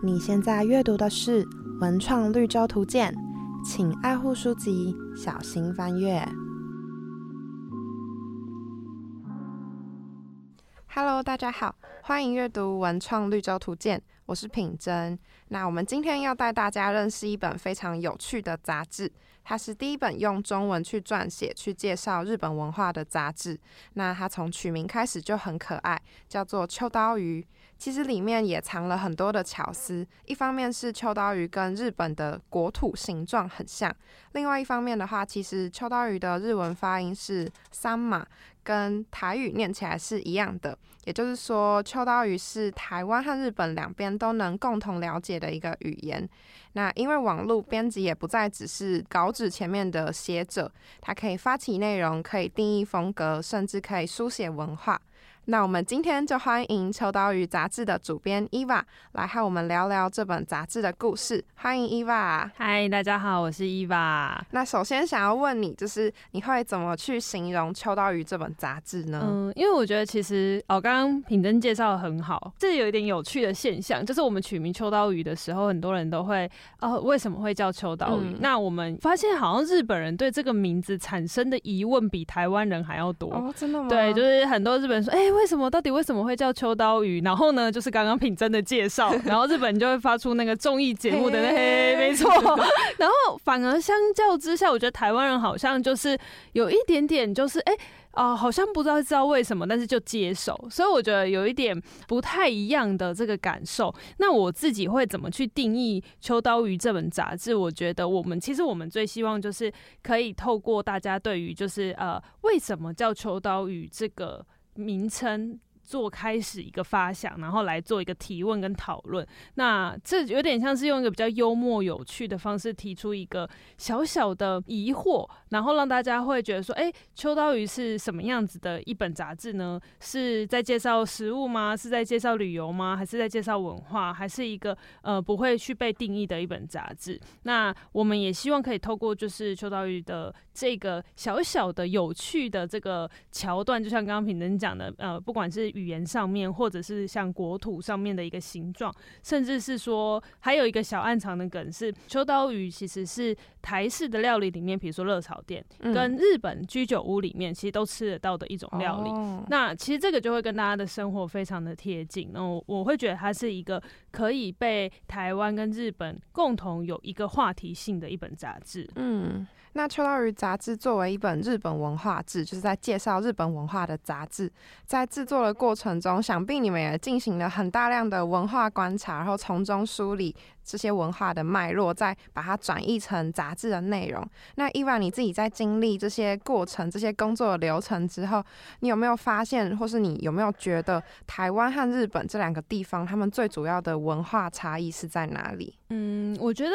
你现在阅读的是《文创绿洲图鉴》，请爱护书籍，小心翻阅。Hello，大家好，欢迎阅读《文创绿洲图鉴》，我是品珍。那我们今天要带大家认识一本非常有趣的杂志，它是第一本用中文去撰写、去介绍日本文化的杂志。那它从取名开始就很可爱，叫做秋刀鱼。其实里面也藏了很多的巧思，一方面是秋刀鱼跟日本的国土形状很像，另外一方面的话，其实秋刀鱼的日文发音是三马，跟台语念起来是一样的，也就是说，秋刀鱼是台湾和日本两边都能共同了解的一个语言。那因为网络编辑也不再只是稿纸前面的写者，它可以发起内容，可以定义风格，甚至可以书写文化。那我们今天就欢迎《秋刀鱼》杂志的主编伊娃来和我们聊聊这本杂志的故事。欢迎伊娃。嗨，大家好，我是伊娃。那首先想要问你，就是你会怎么去形容《秋刀鱼》这本杂志呢？嗯，因为我觉得其实哦，刚刚品珍介绍的很好，这有一点有趣的现象，就是我们取名《秋刀鱼》的时候，很多人都会哦，为什么会叫秋刀鱼？那我们发现好像日本人对这个名字产生的疑问比台湾人还要多。哦，真的吗？对，就是很多日本人说，哎。为什么？到底为什么会叫秋刀鱼？然后呢，就是刚刚品真的介绍，然后日本就会发出那个综艺节目的那嘿，没错。然后反而相较之下，我觉得台湾人好像就是有一点点，就是哎啊，好像不知道知道为什么，但是就接受。所以我觉得有一点不太一样的这个感受。那我自己会怎么去定义《秋刀鱼》这本杂志？我觉得我们其实我们最希望就是可以透过大家对于就是呃为什么叫秋刀鱼这个。名称做开始一个发想，然后来做一个提问跟讨论。那这有点像是用一个比较幽默有趣的方式提出一个小小的疑惑，然后让大家会觉得说：“哎，秋刀鱼是什么样子的一本杂志呢？是在介绍食物吗？是在介绍旅游吗？还是在介绍文化？还是一个呃不会去被定义的一本杂志？”那我们也希望可以透过就是秋刀鱼的。这个小小的有趣的这个桥段，就像刚刚品能讲的，呃，不管是语言上面，或者是像国土上面的一个形状，甚至是说还有一个小暗藏的梗是，秋刀鱼其实是台式的料理里面，比如说热炒店跟日本居酒屋里面，其实都吃得到的一种料理。那其实这个就会跟大家的生活非常的贴近。那我我会觉得它是一个可以被台湾跟日本共同有一个话题性的一本杂志。嗯。那《秋刀鱼》杂志作为一本日本文化志，就是在介绍日本文化的杂志。在制作的过程中，想必你们也进行了很大量的文化观察，然后从中梳理这些文化的脉络，再把它转译成杂志的内容。那伊娃，你自己在经历这些过程、这些工作的流程之后，你有没有发现，或是你有没有觉得台湾和日本这两个地方，他们最主要的文化差异是在哪里？嗯，我觉得。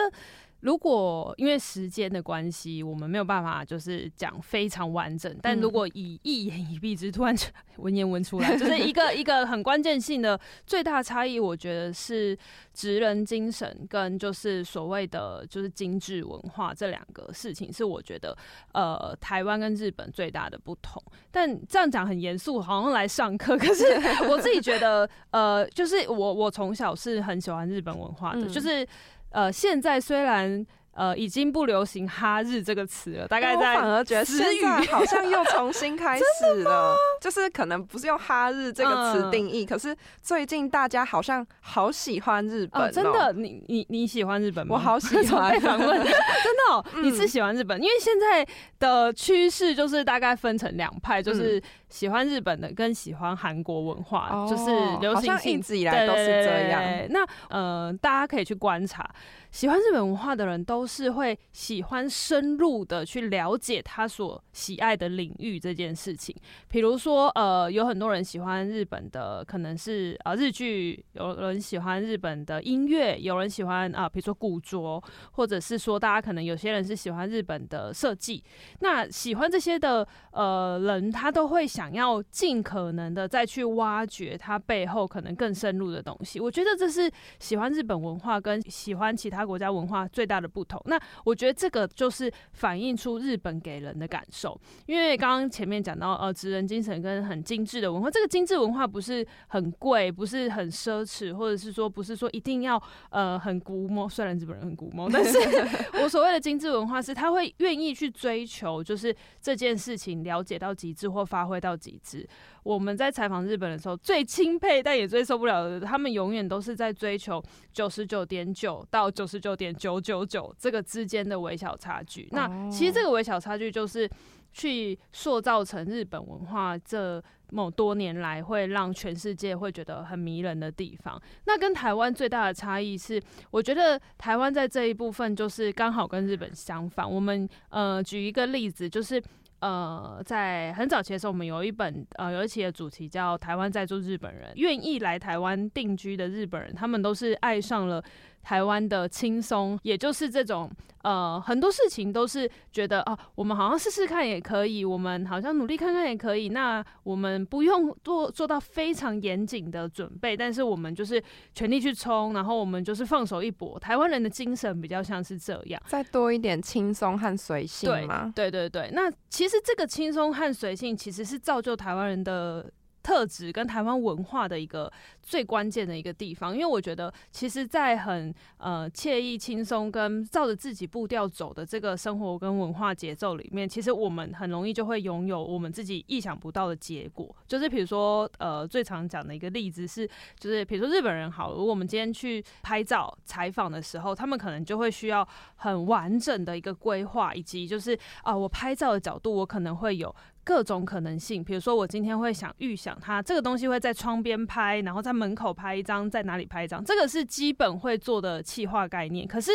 如果因为时间的关系，我们没有办法就是讲非常完整。但如果以一言以蔽之，突然 文言文出来，就是一 个一个很关键性的最大差异，我觉得是职人精神跟就是所谓的就是精致文化这两个事情，是我觉得呃台湾跟日本最大的不同。但这样讲很严肃，好像来上课。可是我自己觉得，呃，就是我我从小是很喜欢日本文化的，就是。呃，现在虽然呃已经不流行“哈日”这个词了，大概在反而觉得词语。好像又重新开始了，就是可能不是用“哈日”这个词定义，可是最近大家好像好喜欢日本，真的，你你你喜欢日本吗？我好喜欢，真的，你是喜欢日本，因为现在的趋势就是大概分成两派，就是喜欢日本的跟喜欢韩国文化，就是流行性。一直以来都是这样。那呃，大家可以去观察。喜欢日本文化的人都是会喜欢深入的去了解他所喜爱的领域这件事情。比如说，呃，有很多人喜欢日本的，可能是啊日剧；有人喜欢日本的音乐；有人喜欢啊，比如说古着，或者是说，大家可能有些人是喜欢日本的设计。那喜欢这些的呃人，他都会想。要尽可能的再去挖掘它背后可能更深入的东西。我觉得这是喜欢日本文化跟喜欢其他国家文化最大的不同。那我觉得这个就是反映出日本给人的感受，因为刚刚前面讲到呃，职人精神跟很精致的文化，这个精致文化不是很贵，不是很奢侈，或者是说不是说一定要呃很古摸，虽然日本人很古摸，但是我所谓的精致文化是他会愿意去追求，就是这件事情了解到极致或发挥到极致。我们在采访日本的时候，最钦佩但也最受不了的，他们永远都是在追求九十九点九到九十九点九九九这个之间的微小差距。那其实这个微小差距就是去塑造成日本文化这某多年来会让全世界会觉得很迷人的地方。那跟台湾最大的差异是，我觉得台湾在这一部分就是刚好跟日本相反。我们呃举一个例子，就是。呃，在很早期的时候，我们有一本呃有一期的主题叫《台湾在住日本人》，愿意来台湾定居的日本人，他们都是爱上了。台湾的轻松，也就是这种呃，很多事情都是觉得哦，我们好像试试看也可以，我们好像努力看看也可以。那我们不用做做到非常严谨的准备，但是我们就是全力去冲，然后我们就是放手一搏。台湾人的精神比较像是这样，再多一点轻松和随性吗？对对对。那其实这个轻松和随性，其实是造就台湾人的。特质跟台湾文化的一个最关键的一个地方，因为我觉得，其实，在很呃惬意、轻松跟照着自己步调走的这个生活跟文化节奏里面，其实我们很容易就会拥有我们自己意想不到的结果。就是比如说，呃，最常讲的一个例子是，就是比如说日本人好，如果我们今天去拍照采访的时候，他们可能就会需要很完整的一个规划，以及就是啊，我拍照的角度，我可能会有。各种可能性，比如说我今天会想预想它这个东西会在窗边拍，然后在门口拍一张，在哪里拍一张，这个是基本会做的气化概念。可是。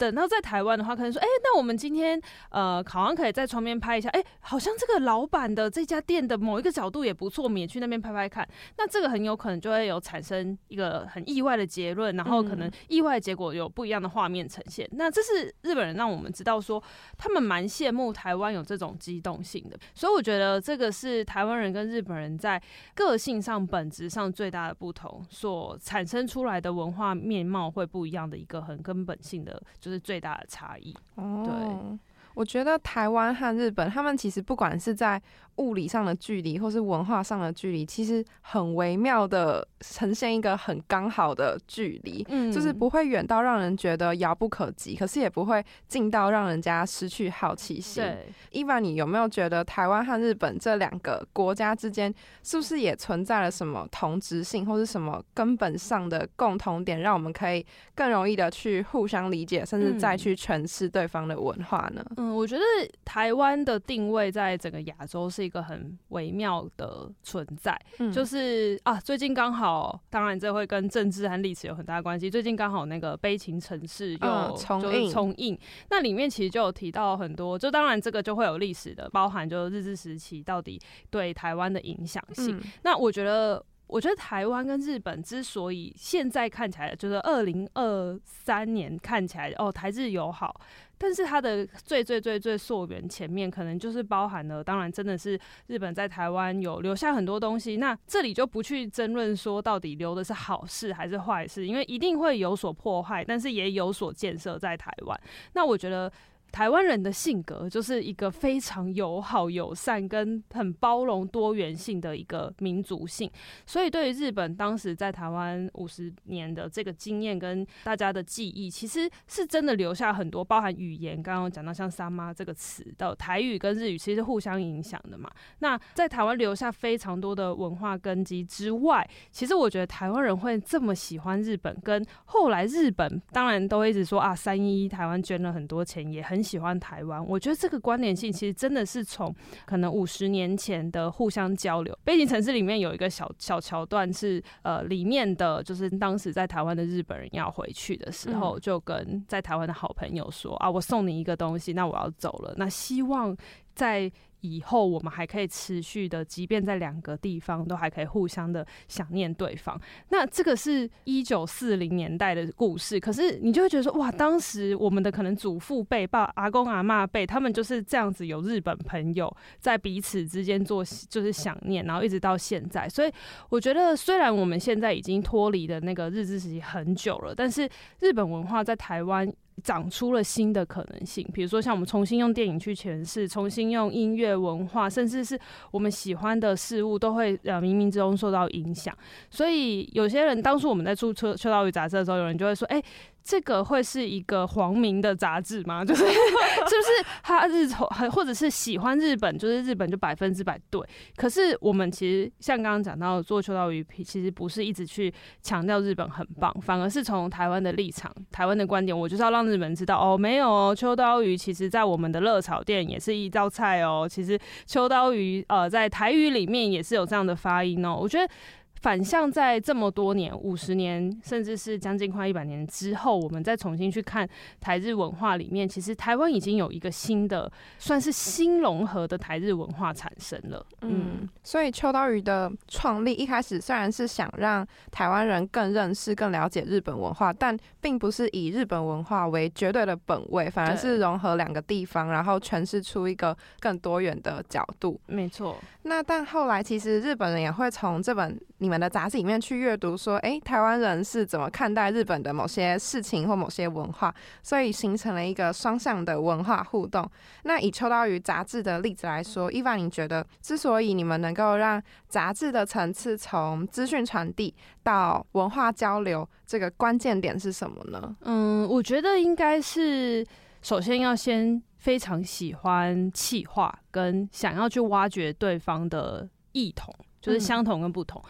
等到在台湾的话，可能说，哎，那我们今天呃，考完可以在窗边拍一下，哎，好像这个老板的这家店的某一个角度也不错，我们也去那边拍拍看。那这个很有可能就会有产生一个很意外的结论，然后可能意外结果有不一样的画面呈现。那这是日本人让我们知道说，他们蛮羡慕台湾有这种机动性的。所以我觉得这个是台湾人跟日本人在个性上、本质上最大的不同，所产生出来的文化面貌会不一样的一个很根本性的。是最大的差异。对，我觉得台湾和日本，他们其实不管是在。物理上的距离，或是文化上的距离，其实很微妙的呈现一个很刚好的距离，嗯，就是不会远到让人觉得遥不可及，可是也不会近到让人家失去好奇心。对，伊凡，你有没有觉得台湾和日本这两个国家之间，是不是也存在了什么同质性，或是什么根本上的共同点，让我们可以更容易的去互相理解，甚至再去诠释对方的文化呢？嗯，我觉得台湾的定位在整个亚洲是。一个很微妙的存在，就是啊，最近刚好，当然这会跟政治和历史有很大关系。最近刚好那个《悲情城市》又重映，重映，那里面其实就有提到很多，就当然这个就会有历史的，包含就日治时期到底对台湾的影响性。那我觉得，我觉得台湾跟日本之所以现在看起来就是二零二三年看起来哦，台日友好。但是它的最最最最溯源前面，可能就是包含了，当然真的是日本在台湾有留下很多东西。那这里就不去争论说到底留的是好事还是坏事，因为一定会有所破坏，但是也有所建设在台湾。那我觉得。台湾人的性格就是一个非常友好、友善跟很包容多元性的一个民族性，所以对于日本当时在台湾五十年的这个经验跟大家的记忆，其实是真的留下很多，包含语言。刚刚讲到像“三妈”这个词的台语跟日语，其实互相影响的嘛。那在台湾留下非常多的文化根基之外，其实我觉得台湾人会这么喜欢日本，跟后来日本当然都一直说啊，三一台湾捐了很多钱，也很。很喜欢台湾，我觉得这个关联性其实真的是从可能五十年前的互相交流。背景城市里面有一个小小桥段是，呃，里面的就是当时在台湾的日本人要回去的时候，就跟在台湾的好朋友说啊，我送你一个东西，那我要走了，那希望在。以后我们还可以持续的，即便在两个地方都还可以互相的想念对方。那这个是一九四零年代的故事，可是你就会觉得说，哇，当时我们的可能祖父辈、爸、阿公、阿妈辈，他们就是这样子有日本朋友在彼此之间做，就是想念，然后一直到现在。所以我觉得，虽然我们现在已经脱离的那个日治时期很久了，但是日本文化在台湾。长出了新的可能性，比如说像我们重新用电影去诠释，重新用音乐文化，甚至是我们喜欢的事物，都会呃冥冥之中受到影响。所以有些人当初我们在出《秋秋刀鱼》杂志的时候，有人就会说：“哎。”这个会是一个黄明的杂志吗？就是是不是他日从或者是喜欢日本，就是日本就百分之百对。可是我们其实像刚刚讲到做秋刀鱼皮，其实不是一直去强调日本很棒，反而是从台湾的立场、台湾的观点，我就是要让日本知道哦，没有哦，秋刀鱼其实在我们的热炒店也是一道菜哦。其实秋刀鱼呃在台语里面也是有这样的发音哦。我觉得。反向在这么多年、五十年，甚至是将近快一百年之后，我们再重新去看台日文化里面，其实台湾已经有一个新的，算是新融合的台日文化产生了。嗯，所以秋刀鱼的创立一开始虽然是想让台湾人更认识、更了解日本文化，但并不是以日本文化为绝对的本位，反而是融合两个地方，然后诠释出一个更多元的角度。没错。那但后来其实日本人也会从这本你们的杂志里面去阅读，说，哎，台湾人是怎么看待日本的某些事情或某些文化，所以形成了一个双向的文化互动。那以秋刀鱼杂志的例子来说，伊凡，你觉得之所以你们能够让杂志的层次从资讯传递到文化交流，这个关键点是什么呢？嗯，我觉得应该是首先要先。非常喜欢气化，跟想要去挖掘对方的异同，就是相同跟不同。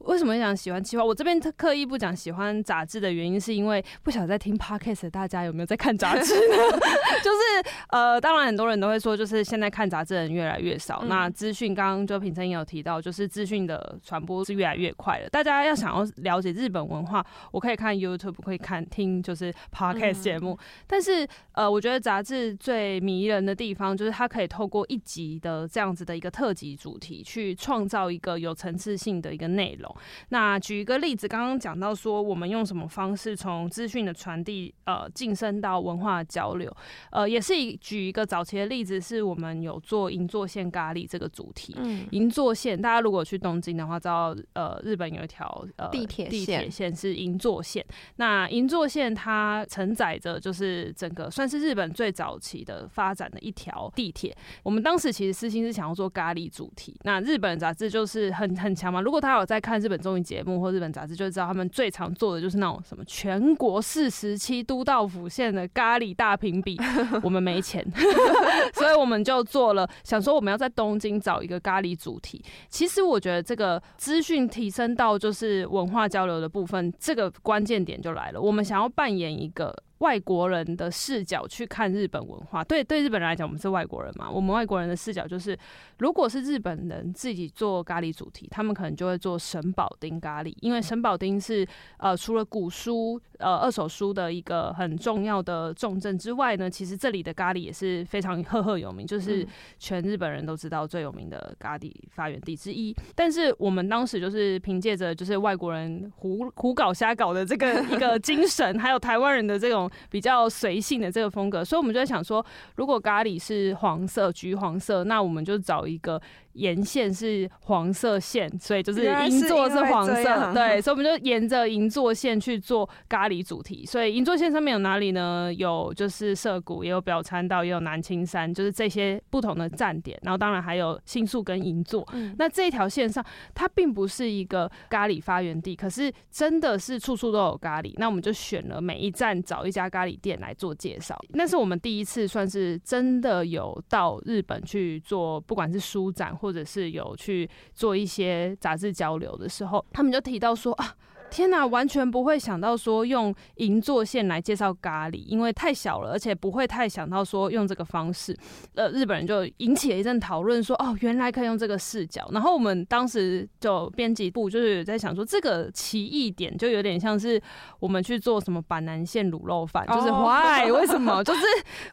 为什么讲喜欢企划？我这边刻意不讲喜欢杂志的原因，是因为不晓得在听 podcast 大家有没有在看杂志呢？就是呃，当然很多人都会说，就是现在看杂志的人越来越少。那资讯刚刚就平生也有提到，就是资讯的传播是越来越快了。大家要想要了解日本文化，我可以看 YouTube，可以看听就是 podcast 节目。但是呃，我觉得杂志最迷人的地方，就是它可以透过一集的这样子的一个特辑主题，去创造一个有层次性的一个内容。那举一个例子，刚刚讲到说，我们用什么方式从资讯的传递，呃，晋升到文化交流，呃，也是以举一个早期的例子，是我们有做银座线咖喱这个主题。嗯，银座线，大家如果去东京的话，知道呃，日本有一条呃地铁地铁线是银座线。那银座线它承载着就是整个算是日本最早期的发展的一条地铁。我们当时其实私心是想要做咖喱主题。那日本杂志就是很很强嘛，如果他有在看。日本综艺节目或日本杂志就知道，他们最常做的就是那种什么全国四十七都道府县的咖喱大评比。我们没钱，所以我们就做了，想说我们要在东京找一个咖喱主题。其实我觉得这个资讯提升到就是文化交流的部分，这个关键点就来了。我们想要扮演一个。外国人的视角去看日本文化，对对日本人来讲，我们是外国人嘛。我们外国人的视角就是，如果是日本人自己做咖喱主题，他们可能就会做神保丁咖喱，因为神保丁是呃除了古书呃二手书的一个很重要的重镇之外呢，其实这里的咖喱也是非常赫赫有名，就是全日本人都知道最有名的咖喱发源地之一。但是我们当时就是凭借着就是外国人胡胡搞瞎搞的这个 一个精神，还有台湾人的这种。比较随性的这个风格，所以我们就在想说，如果咖喱是黄色、橘黄色，那我们就找一个。沿线是黄色线，所以就是银座是黄色，对，所以我们就沿着银座线去做咖喱主题。所以银座线上面有哪里呢？有就是涩谷，也有表参道，也有南青山，就是这些不同的站点。然后当然还有新宿跟银座。那这一条线上，它并不是一个咖喱发源地，可是真的是处处都有咖喱。那我们就选了每一站找一家咖喱店来做介绍。那是我们第一次算是真的有到日本去做，不管是书展或或者是有去做一些杂志交流的时候，他们就提到说啊，天哪，完全不会想到说用银座线来介绍咖喱，因为太小了，而且不会太想到说用这个方式。呃，日本人就引起了一阵讨论，说哦，原来可以用这个视角。然后我们当时就编辑部就是在想说，这个奇异点就有点像是我们去做什么板南线卤肉饭，就是 why 为什么就是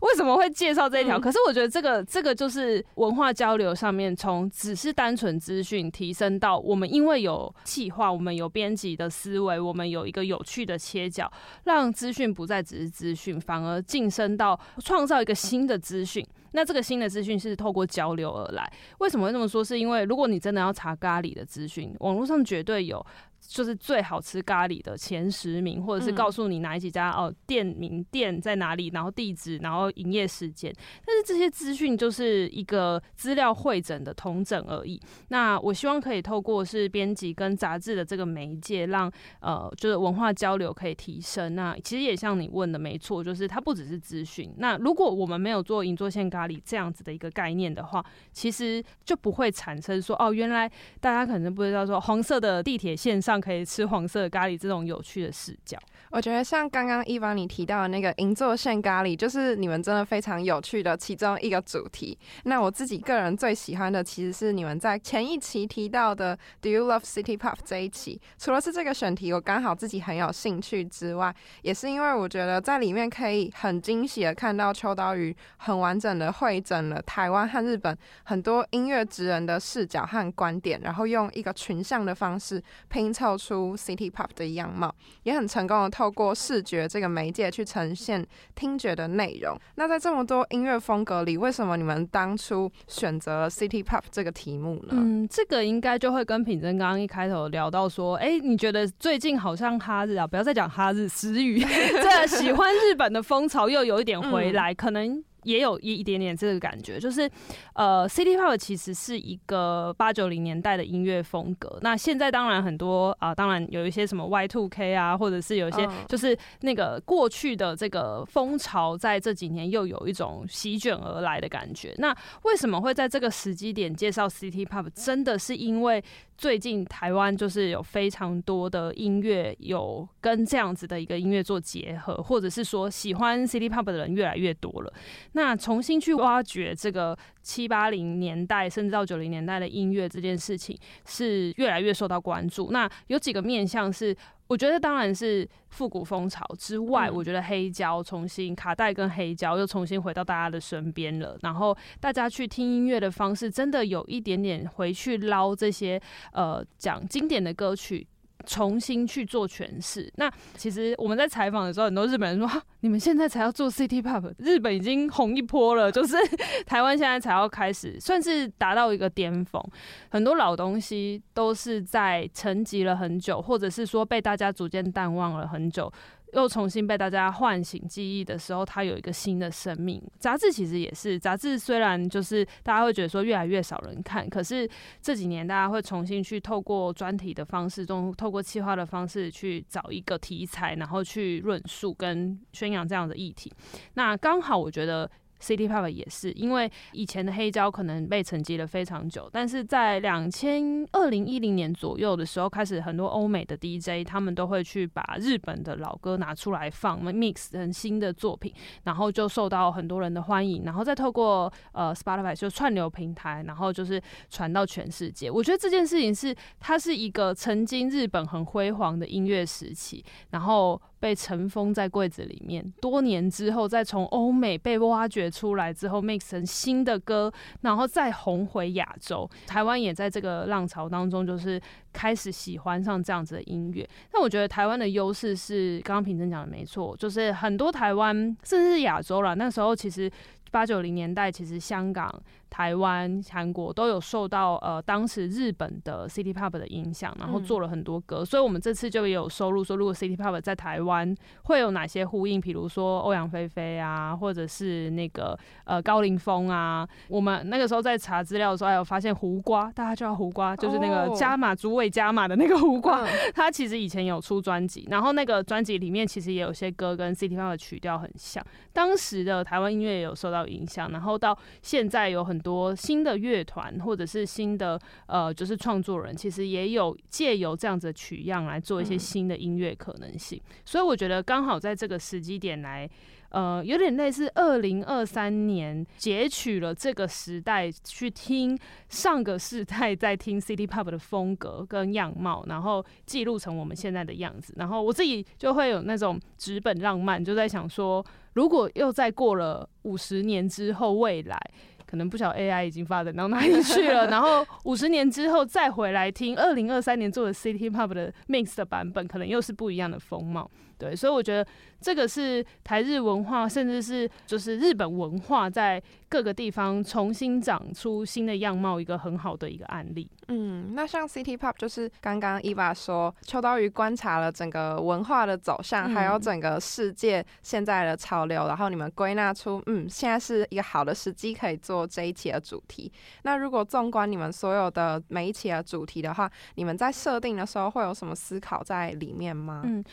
为什么会介绍这一条？可是我觉得这个这个就是文化交流上面，从只是单纯资讯提升到我们因为有企划，我们有编辑的思维，我们有一个有趣的切角，让资讯不再只是资讯，反而晋升到创造一个新的资讯。那这个新的资讯是透过交流而来。为什么会这么说？是因为如果你真的要查咖喱的资讯，网络上绝对有。就是最好吃咖喱的前十名，或者是告诉你哪几家哦店名店在哪里，然后地址，然后营业时间。但是这些资讯就是一个资料会诊的同整而已。那我希望可以透过是编辑跟杂志的这个媒介，让呃就是文化交流可以提升。那其实也像你问的没错，就是它不只是资讯。那如果我们没有做银座线咖喱这样子的一个概念的话，其实就不会产生说哦原来大家可能不知道说黄色的地铁线上。可以吃黄色咖喱，这种有趣的视角。我觉得像刚刚伊凡你提到的那个银座线咖喱，就是你们真的非常有趣的其中一个主题。那我自己个人最喜欢的其实是你们在前一期提到的 Do you love City Pop 这一期。除了是这个选题我刚好自己很有兴趣之外，也是因为我觉得在里面可以很惊喜的看到秋刀鱼很完整的会诊了台湾和日本很多音乐职人的视角和观点，然后用一个群像的方式拼凑出 City Pop 的样貌，也很成功的。透过视觉这个媒介去呈现听觉的内容。那在这么多音乐风格里，为什么你们当初选择了 City Pop 这个题目呢？嗯，这个应该就会跟品珍刚刚一开头聊到说，哎，你觉得最近好像哈日啊，不要再讲哈日词语，这喜欢日本的风潮又有一点回来，可能。也有一一点点这个感觉，就是，呃，City Pop 其实是一个八九零年代的音乐风格。那现在当然很多啊，当然有一些什么 Y Two K 啊，或者是有一些就是那个过去的这个风潮，在这几年又有一种席卷而来的感觉。那为什么会在这个时机点介绍 City Pop？真的是因为。最近台湾就是有非常多的音乐有跟这样子的一个音乐做结合，或者是说喜欢 City Pop 的人越来越多了。那重新去挖掘这个七八零年代甚至到九零年代的音乐这件事情，是越来越受到关注。那有几个面向是。我觉得当然是复古风潮之外，我觉得黑胶重新卡带跟黑胶又重新回到大家的身边了。然后大家去听音乐的方式，真的有一点点回去捞这些呃讲经典的歌曲。重新去做诠释。那其实我们在采访的时候，很多日本人说：“ 你们现在才要做 City Pop，日本已经红一波了，就是 台湾现在才要开始，算是达到一个巅峰。很多老东西都是在沉寂了很久，或者是说被大家逐渐淡忘了很久。”又重新被大家唤醒记忆的时候，它有一个新的生命。杂志其实也是，杂志虽然就是大家会觉得说越来越少人看，可是这几年大家会重新去透过专题的方式中，透过企划的方式去找一个题材，然后去论述跟宣扬这样的议题。那刚好我觉得。City Pop 也是，因为以前的黑胶可能被沉寂了非常久，但是在两千二零一零年左右的时候，开始很多欧美的 DJ 他们都会去把日本的老歌拿出来放，mix 成新的作品，然后就受到很多人的欢迎，然后再透过呃 Spotify 就串流平台，然后就是传到全世界。我觉得这件事情是它是一个曾经日本很辉煌的音乐时期，然后。被尘封在柜子里面，多年之后再从欧美被挖掘出来之后，mix 成新的歌，然后再红回亚洲。台湾也在这个浪潮当中，就是开始喜欢上这样子的音乐。但我觉得台湾的优势是，刚刚平真讲的没错，就是很多台湾甚至是亚洲了，那时候其实八九零年代，其实香港。台湾、韩国都有受到呃当时日本的 City Pop 的影响，然后做了很多歌，所以我们这次就也有收录说，如果 City Pop 在台湾会有哪些呼应，比如说欧阳菲菲啊，或者是那个呃高凌风啊。我们那个时候在查资料的时候，还有发现胡瓜，大家叫胡瓜，就是那个加码主委加码的那个胡瓜，他其实以前有出专辑，然后那个专辑里面其实也有些歌跟 City Pop 的曲调很像，当时的台湾音乐也有受到影响，然后到现在有很。多新的乐团或者是新的呃，就是创作人，其实也有借由这样子的取样来做一些新的音乐可能性。所以我觉得刚好在这个时机点来。呃，有点类似二零二三年截取了这个时代去听上个世代在听 City Pop 的风格跟样貌，然后记录成我们现在的样子。然后我自己就会有那种纸本浪漫，就在想说，如果又再过了五十年之后，未来可能不晓得 AI 已经发展到哪里去了，然后五十年之后再回来听二零二三年做的 City Pop 的 Mix 的版本，可能又是不一样的风貌。对，所以我觉得这个是台日文化，甚至是就是日本文化在各个地方重新长出新的样貌，一个很好的一个案例。嗯，那像 City Pop，就是刚刚伊娃说，秋刀鱼观察了整个文化的走向，还有整个世界现在的潮流，然后你们归纳出，嗯，现在是一个好的时机可以做这一期的主题。那如果纵观你们所有的每一期的主题的话，你们在设定的时候会有什么思考在里面吗？嗯。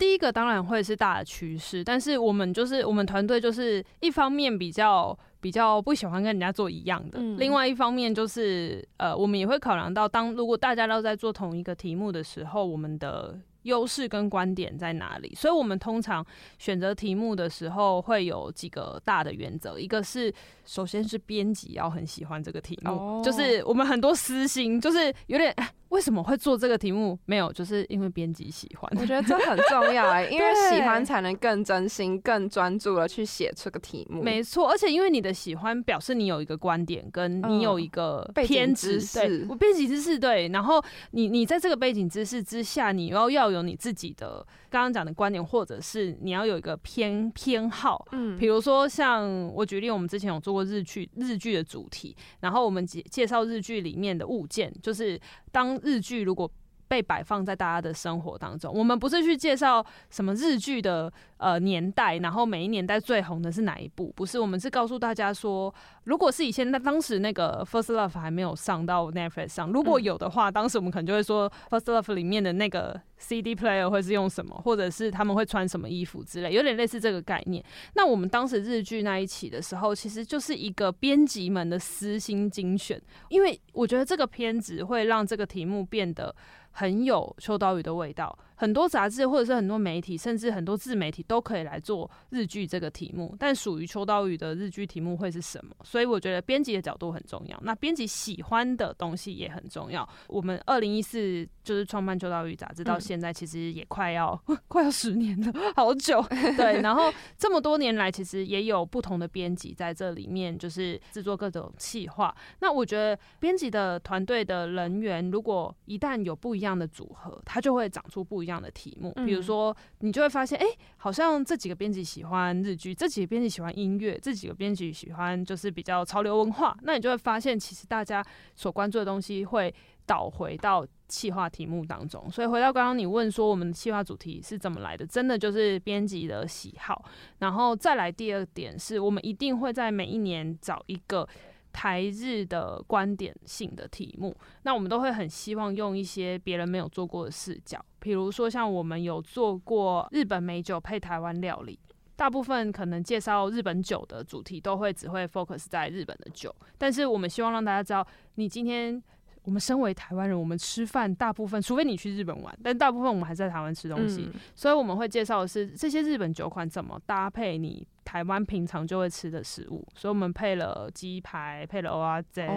第一个当然会是大的趋势，但是我们就是我们团队就是一方面比较比较不喜欢跟人家做一样的，另外一方面就是呃，我们也会考量到当如果大家都在做同一个题目的时候，我们的优势跟观点在哪里？所以我们通常选择题目的时候会有几个大的原则，一个是首先是编辑要很喜欢这个题目，就是我们很多私心就是有点。为什么会做这个题目？没有，就是因为编辑喜欢。我觉得这很重要哎，因为喜欢才能更真心、更专注的去写这个题目。没错，而且因为你的喜欢，表示你有一个观点，跟你有一个偏执。对，我背景知识对。然后你你在这个背景知识之下，你要要有你自己的刚刚讲的观点，或者是你要有一个偏偏好。嗯，比如说像我举例，我们之前有做过日剧，日剧的主题，然后我们介介绍日剧里面的物件，就是当。日剧如果被摆放在大家的生活当中，我们不是去介绍什么日剧的呃年代，然后每一年代最红的是哪一部，不是，我们是告诉大家说，如果是以前那当时那个 First Love 还没有上到 Netflix 上，如果有的话，当时我们可能就会说 First Love 里面的那个。CD player 会是用什么，或者是他们会穿什么衣服之类，有点类似这个概念。那我们当时日剧那一期的时候，其实就是一个编辑们的私心精选，因为我觉得这个片子会让这个题目变得很有秋刀鱼的味道。很多杂志或者是很多媒体，甚至很多自媒体都可以来做日剧这个题目，但属于秋刀鱼的日剧题目会是什么？所以我觉得编辑的角度很重要，那编辑喜欢的东西也很重要。我们二零一四就是创办秋刀鱼杂志到现在，其实也快要 快要十年了，好久。对，然后这么多年来，其实也有不同的编辑在这里面，就是制作各种企划。那我觉得编辑的团队的人员，如果一旦有不一样的组合，它就会长出不一样。这样的题目，比如说，你就会发现，哎，好像这几个编辑喜欢日剧，这几个编辑喜欢音乐，这几个编辑喜欢就是比较潮流文化。那你就会发现，其实大家所关注的东西会倒回到企划题目当中。所以回到刚刚你问说，我们的企划主题是怎么来的？真的就是编辑的喜好。然后再来第二点，是我们一定会在每一年找一个。台日的观点性的题目，那我们都会很希望用一些别人没有做过的视角，比如说像我们有做过日本美酒配台湾料理，大部分可能介绍日本酒的主题都会只会 focus 在日本的酒，但是我们希望让大家知道，你今天我们身为台湾人，我们吃饭大部分，除非你去日本玩，但大部分我们还在台湾吃东西，所以我们会介绍的是这些日本酒款怎么搭配你。台湾平常就会吃的食物，所以我们配了鸡排，配了蚵仔煎，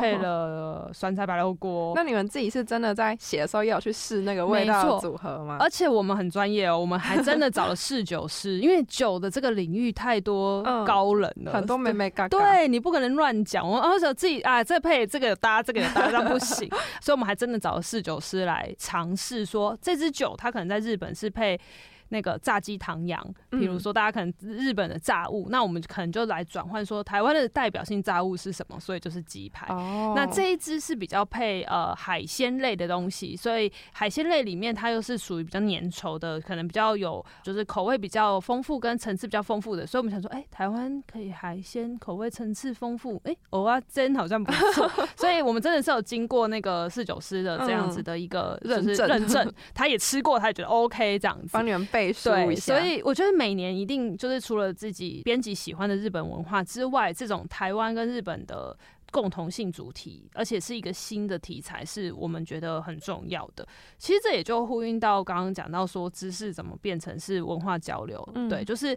配了酸菜白肉锅。那你们自己是真的在写的时候也有去试那个味道组合吗？而且我们很专业哦，我们还真的找了侍酒师，因为酒的这个领域太多高冷了，很多美美嘎。对你不可能乱讲，我而且自己啊，这配这个搭，这个搭，这样不行。所以我们还真的找了侍酒师来尝试，说这支酒它可能在日本是配。那个炸鸡唐扬，比如说大家可能日本的炸物，那我们可能就来转换说台湾的代表性炸物是什么，所以就是鸡排。那这一支是比较配呃海鲜类的东西，所以海鲜类里面它又是属于比较粘稠的，可能比较有就是口味比较丰富跟层次比较丰富的，所以我们想说，哎，台湾可以海鲜口味层次丰富，哎，偶啊真好像不错，所以我们真的是有经过那个四九师的这样子的一个认证，认证，他也吃过，他也觉得 OK 这样子，帮你们。背书对，一下。所以我觉得每年一定就是除了自己编辑喜欢的日本文化之外，这种台湾跟日本的共同性主题，而且是一个新的题材，是我们觉得很重要的。其实这也就呼应到刚刚讲到说，知识怎么变成是文化交流，嗯对，就是。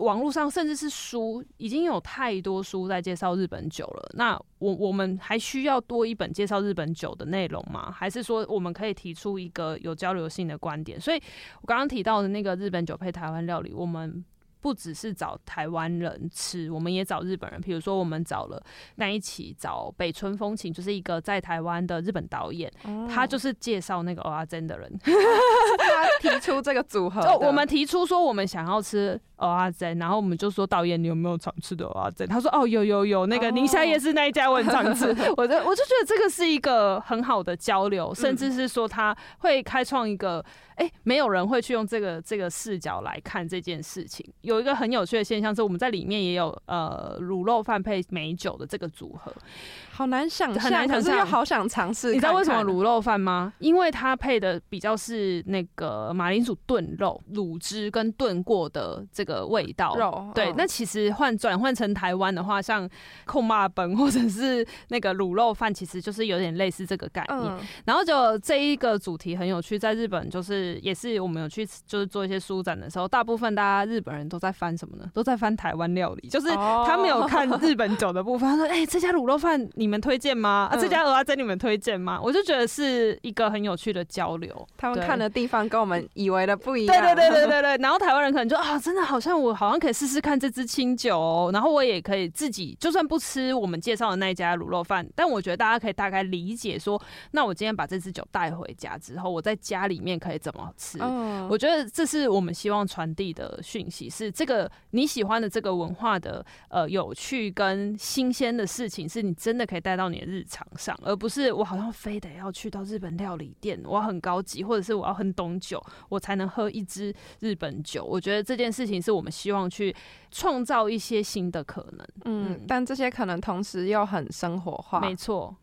网络上甚至是书，已经有太多书在介绍日本酒了。那我我们还需要多一本介绍日本酒的内容吗？还是说我们可以提出一个有交流性的观点？所以我刚刚提到的那个日本酒配台湾料理，我们不只是找台湾人吃，我们也找日本人。比如说，我们找了那一起找北村风情，就是一个在台湾的日本导演，哦他就是介绍那个欧阿珍的人。他提出这个组合，就我们提出说我们想要吃蚵仔煎，然后我们就说导演你有没有常吃的蚵仔煎？他说哦有有有，那个哦宁夏夜市那一家我很常吃。我就我就觉得这个是一个很好的交流，甚至是说他会开创一个。哎、没有人会去用这个这个视角来看这件事情。有一个很有趣的现象是，我们在里面也有呃卤肉饭配美酒的这个组合。好难想象，很难想象可是又好想尝试。你知道为什么卤肉饭吗？因为它配的比较是那个马铃薯炖肉、卤汁跟炖过的这个味道。肉？对，嗯那其实换转换成台湾的话，像控骂本或者是那个卤肉饭，其实就是有点类似这个概念。嗯然后就这一个主题很有趣，在日本就是也是我们有去就是做一些书展的时候，大部分大家日本人都在翻什么呢？都在翻台湾料理，就是哦他没有看日本酒的部分。他说：“哎、这家卤肉饭你们推荐吗？啊，嗯这家鹅啊，在你们推荐吗？”我就觉得是一个很有趣的交流。他们看的地方跟我们以为的不一样。对对对对对对，然后台湾人可能就啊，真的好像我好像可以试试看这支清酒哦，然后我也可以自己就算不吃我们介绍的那一家卤肉饭，但我觉得大家可以大概理解说，那我今天把这支酒带回家之后，我在家里面可以怎么吃。嗯，我觉得这是我们希望传递的讯息，是这个你喜欢的这个文化的呃有趣跟新鲜的事情，是你真的可以带到你的日常上，而不是我好像非得要去到日本料理店，我要很高级，或者是我要很懂酒，我才能喝一支日本酒。我觉得这件事情是我们希望去创造一些新的可能。嗯嗯，但这些可能同时又很生活化。没错，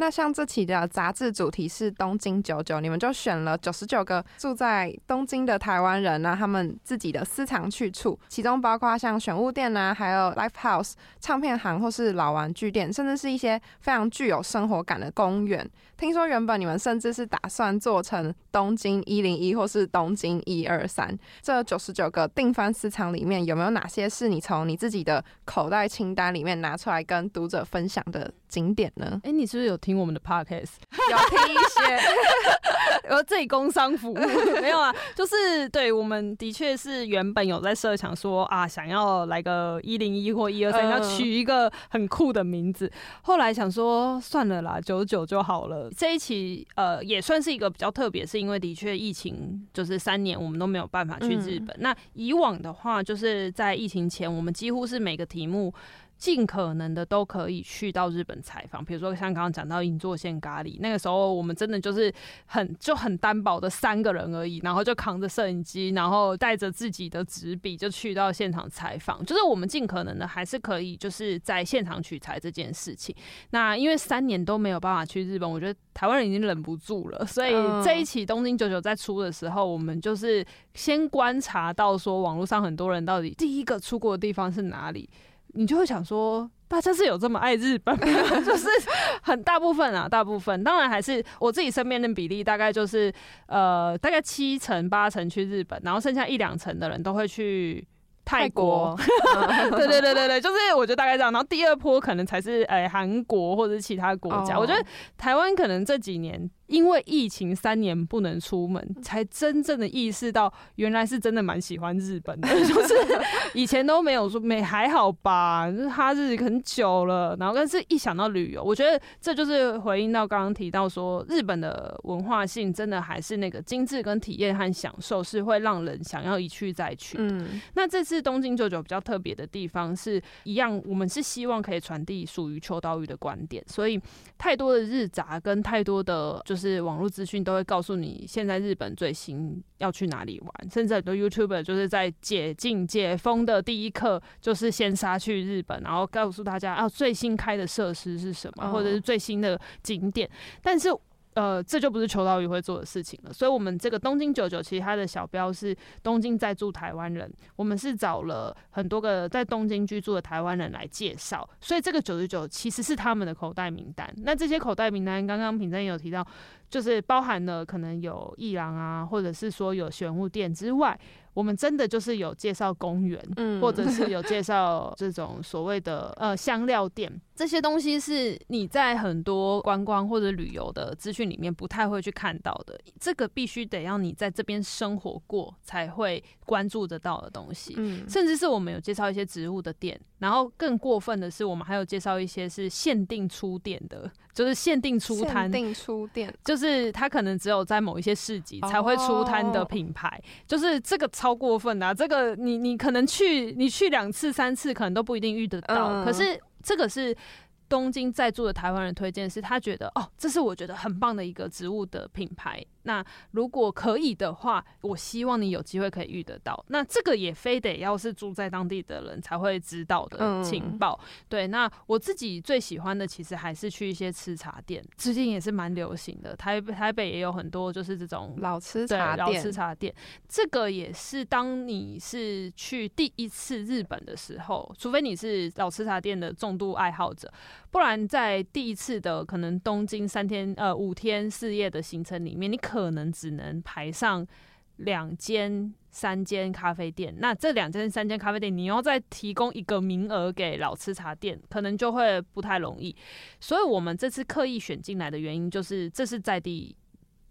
那像这期的杂志主题是东京九九，你们就选了九十九个住在东京的台湾人啊，他们自己的私藏去处，其中包括像选物店啊，还有 Life house、唱片行或是老玩具店，甚至是一些非常具有生活感的公园。听说原本你们甚至是打算做成东京一零一或是东京一二三，这九十九个定番私藏里面有没有哪些是你从你自己的口袋清单里面拿出来跟读者分享的景点呢？哎、你是不是有听我们的 podcast？有听一些，呃，这里工商服务 没有啊，就是对我们的确是原本有在设想说啊，想要来个一零一或一二三，嗯要取一个很酷的名字。后来想说算了啦，九九就好了。这一期呃也算是一个比较特别，是因为的确疫情就是三年我们都没有办法去日本。那以往的话，就是在疫情前，我们几乎是每个题目。尽可能的都可以去到日本采访，比如说像刚刚讲到银座线咖喱，那个时候我们真的就是很就很单薄的三个人而已，然后就扛着摄影机，然后带着自己的纸笔就去到现场采访，就是我们尽可能的还是可以就是在现场取材这件事情。那因为三年都没有办法去日本，我觉得台湾人已经忍不住了，所以嗯这一期东京九九在出的时候，我们就是先观察到说网络上很多人到底第一个出国的地方是哪里。你就会想说，大家是有这么爱日本吗？就是很大部分啊，大部分当然还是我自己身边的比例，大概就是呃，大概七成八成去日本，然后剩下一两成的人都会去泰国。嗯 对对对对对，就是我觉得大概这样。然后第二波可能才是诶韩国或者是其他国家。哦我觉得台湾可能这几年因为疫情三年不能出门，才真正的意识到原来是真的蛮喜欢日本的，就是以前都没有说没还好吧，就是哈日很久了，然后但是一想到旅游，我觉得这就是回应到刚刚提到说日本的文化性真的还是那个精致跟体验和享受是会让人想要一去再去。嗯那这次东京九九比较特别的地方是一样，我们是希望可以传递属于秋刀鱼的观点，所以太多的日杂跟太多的就是网络资讯都会告诉你现在日本最新要去哪里玩，甚至很多 YouTuber 就是在解禁解封的第一刻就是先杀去日本，然后告诉大家啊最新开的设施是什么，哦或者是最新的景点，但是。呃，这就不是秋刀鱼会做的事情了。所以，我们这个东京九九其实它的小标是东京在住台湾人，我们是找了很多个在东京居住的台湾人来介绍，所以这个九十九其实是他们的口袋名单。那这些口袋名单，刚刚品珍有提到，就是包含了可能有艺廊啊，或者是说有玄物店之外。我们真的就是有介绍公园，嗯，或者是有介绍这种所谓的呃香料店，这些东西是你在很多观光或者旅游的资讯里面不太会去看到的。这个必须得要你在这边生活过才会关注得到的东西。嗯，甚至是我们有介绍一些植物的店，然后更过分的是，我们还有介绍一些是限定出店的，就是限定出摊，限定出店，就是它可能只有在某一些市集才会出摊的品牌，就是这个超。超过分的，这个你你可能去你去两次三次，可能都不一定遇得到。可是这个是。东京在住的台湾人推荐是，他觉得哦，这是我觉得很棒的一个植物的品牌。那如果可以的话，我希望你有机会可以遇得到。那这个也非得要是住在当地的人才会知道的情报。对，那我自己最喜欢的其实还是去一些吃茶店，最近也是蛮流行的。台台北也有很多就是这种老吃茶店，老吃茶店。这个也是当你是去第一次日本的时候，除非你是老吃茶店的重度爱好者。不然，在第一次的可能东京三天呃五天四夜的行程里面，你可能只能排上两间三间咖啡店。那这两间三间咖啡店，你要再提供一个名额给老吃茶店，可能就会不太容易。所以我们这次刻意选进来的原因，就是这是在地。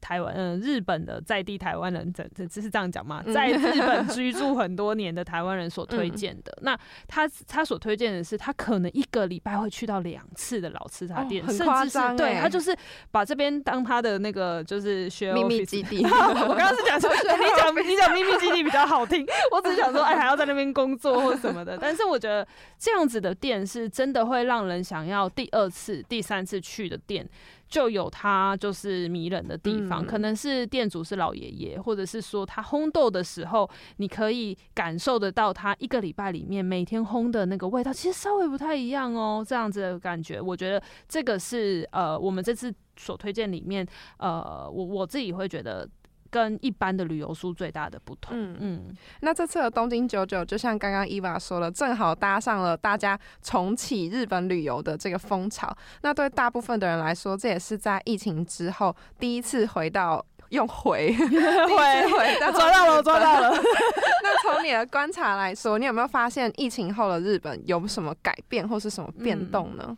台湾嗯，日本的在地台湾人，这这这是这样讲吗？在日本居住很多年的台湾人所推荐的。那他他所推荐的是，他可能一个礼拜会去到两次的老吃茶店，甚至是对他就是把这边当他的那个就是学秘密基地。我刚刚是讲说，你 讲你讲秘密基地比较好听，我只是想说，哎，还要在那边工作或什么的。但是我觉得这样子的店是真的会让人想要第二次、第三次去的店。就有它就是迷人的地方，可能是店主是老爷爷，或者是说他烘豆的时候，你可以感受得到他一个礼拜里面每天烘的那个味道，其实稍微不太一样哦。这样子的感觉，我觉得这个是呃，我们这次所推荐里面，呃，我我自己会觉得。跟一般的旅游书最大的不同。嗯嗯，那这次的东京九九，就像刚刚伊娃说了，正好搭上了大家重启日本旅游的这个风潮。那对大部分的人来说，这也是在疫情之后第一次回到用回 回回 抓到了，抓到了。那从你的观察来说，你有没有发现疫情后的日本有什么改变或是什么变动呢？嗯，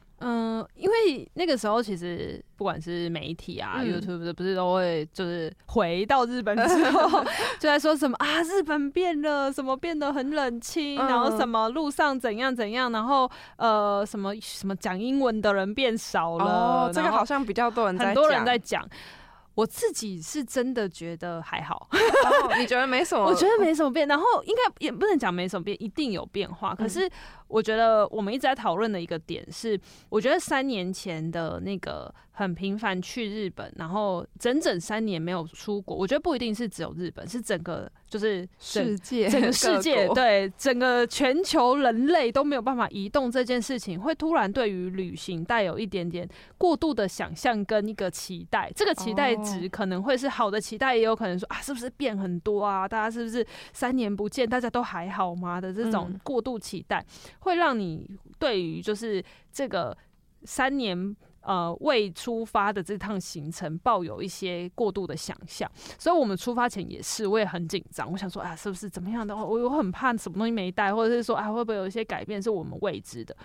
因为那个时候其实不管是媒体啊，YouTube 不是都会就是回到日本之后 就在说什么啊，日本变了，什么变得很冷清，然后什么路上怎样怎样，然后呃什么什么讲英文的人变少了，哦，这个好像比较多人很多人在讲。我自己是真的觉得还好，你觉得没什么？我觉得没什么变，然后应该也不能讲没什么变，一定有变化。可是我觉得我们一直在讨论的一个点是，我觉得三年前的那个。很频繁去日本，然后整整三年没有出国。我觉得不一定是只有日本，是整个就是世界，整个世界对整个全球人类都没有办法移动这件事情，会突然对于旅行带有一点点过度的想象跟一个期待。这个期待值可能会是好的期待，也有可能说啊，是不是变很多啊？大家是不是三年不见，大家都还好吗？的这种过度期待，会让你对于就是这个三年。呃，未出发的这趟行程抱有一些过度的想象，所以我们出发前也是，我也很紧张。我想说，啊，是不是怎么样的话？我我很怕什么东西没带，或者是说，啊，会不会有一些改变是我们未知的？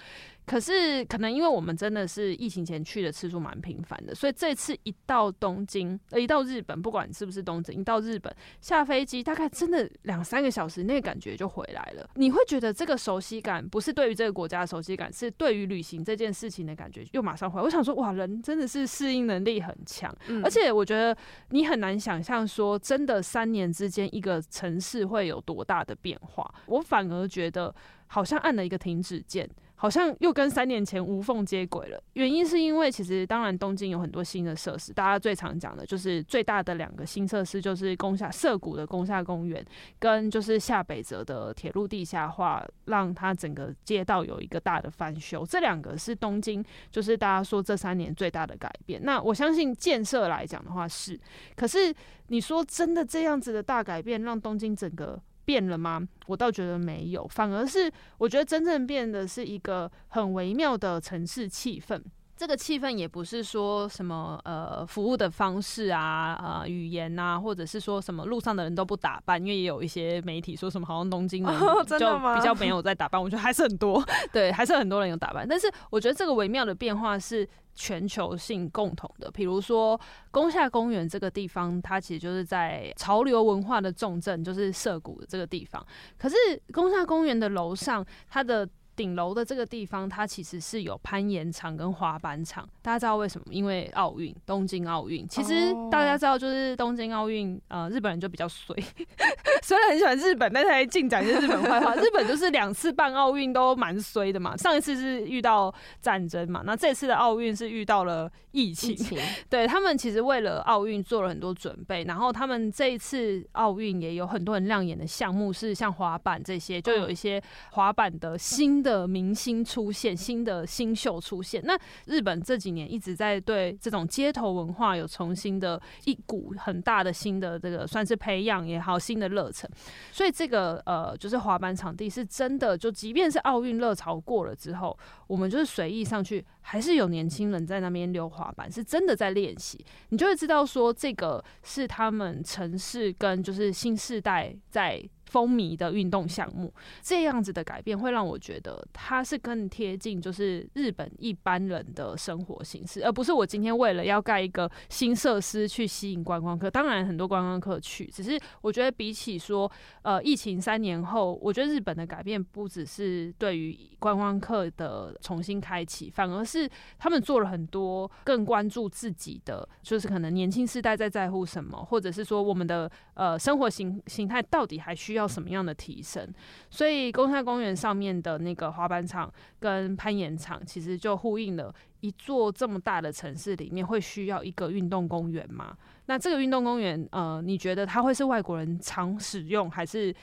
可是，可能因为我们真的是疫情前去的次数蛮频繁的，所以这次一到东京，呃，一到日本，不管是不是东京，一到日本下飞机，大概真的两三个小时，那个感觉就回来了。你会觉得这个熟悉感不是对于这个国家的熟悉感，是对于旅行这件事情的感觉又马上回来。我想说，哇，人真的是适应能力很强，而且我觉得你很难想象说，真的三年之间一个城市会有多大的变化。我反而觉得好像按了一个停止键。好像又跟三年前无缝接轨了。原因是因为其实当然东京有很多新的设施，大家最常讲的就是最大的两个新设施就是宫下涩谷的宫下公园，跟就是下北泽的铁路地下化，让它整个街道有一个大的翻修。这两个是东京就是大家说这三年最大的改变。那我相信建设来讲的话是，可是你说真的这样子的大改变让东京整个。变了吗？我倒觉得没有，反而是我觉得真正变的是一个很微妙的城市气氛。这个气氛也不是说什么呃服务的方式啊、呃语言啊，或者是说什么路上的人都不打扮，因为也有一些媒体说什么好像东京人就比较没有在打扮，我觉得还是很多，对，还是很多人有打扮。但是我觉得这个微妙的变化是。全球性共同的，比如说宫下公园这个地方，它其实就是在潮流文化的重镇，就是涩谷的这个地方。可是宫下公园的楼上，它的顶楼的这个地方，它其实是有攀岩场跟滑板场。大家知道为什么？因为奥运，东京奥运。其实大家知道，就是东京奥运，呃，日本人就比较衰。虽然很喜欢日本，但是还净讲一些日本坏话。日本就是两次办奥运都蛮衰的嘛。上一次是遇到战争嘛，那这次的奥运是遇到了疫情。对他们其实为了奥运做了很多准备，然后他们这一次奥运也有很多很亮眼的项目，是像滑板这些，就有一些滑板的新。的明星出现，新的新秀出现。那日本这几年一直在对这种街头文化有重新的一股很大的新的这个算是培养也好，新的热忱。所以这个呃，就是滑板场地是真的，就即便是奥运热潮过了之后，我们就是随意上去，还是有年轻人在那边溜滑板，是真的在练习。你就会知道说，这个是他们城市跟就是新时代在。风靡的运动项目，这样子的改变会让我觉得它是更贴近就是日本一般人的生活形式，而不是我今天为了要盖一个新设施去吸引观光客。当然很多观光客去，只是我觉得比起说呃疫情三年后，我觉得日本的改变不只是对于观光客的重新开启，反而是他们做了很多更关注自己的，就是可能年轻世代在在乎什么，或者是说我们的呃生活形形态到底还需要。什么样的提升？所以公山公园上面的那个滑板场跟攀岩场，其实就呼应了一座这么大的城市里面会需要一个运动公园吗？那这个运动公园，呃，你觉得它会是外国人常使用，还是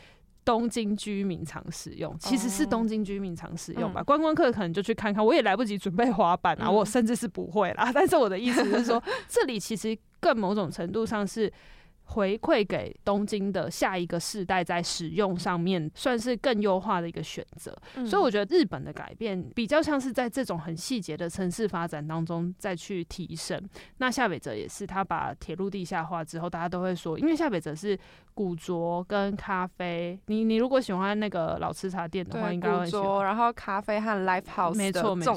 东京居民常使用？其实是东京居民常使用吧。观光客可能就去看看，我也来不及准备滑板啊，我甚至是不会啦。但是我的意思是说，这里其实更某种程度上是。回馈给东京的下一个世代，在使用上面算是更优化的一个选择，所以我觉得日本的改变比较像是在这种很细节的城市发展当中再去提升。那夏北泽也是，他把铁路地下化之后，大家都会说，因为夏北泽是。古着跟咖啡，你你如果喜欢那个老吃茶店的话，应该会喜欢。然后咖啡和 Life house 没错没错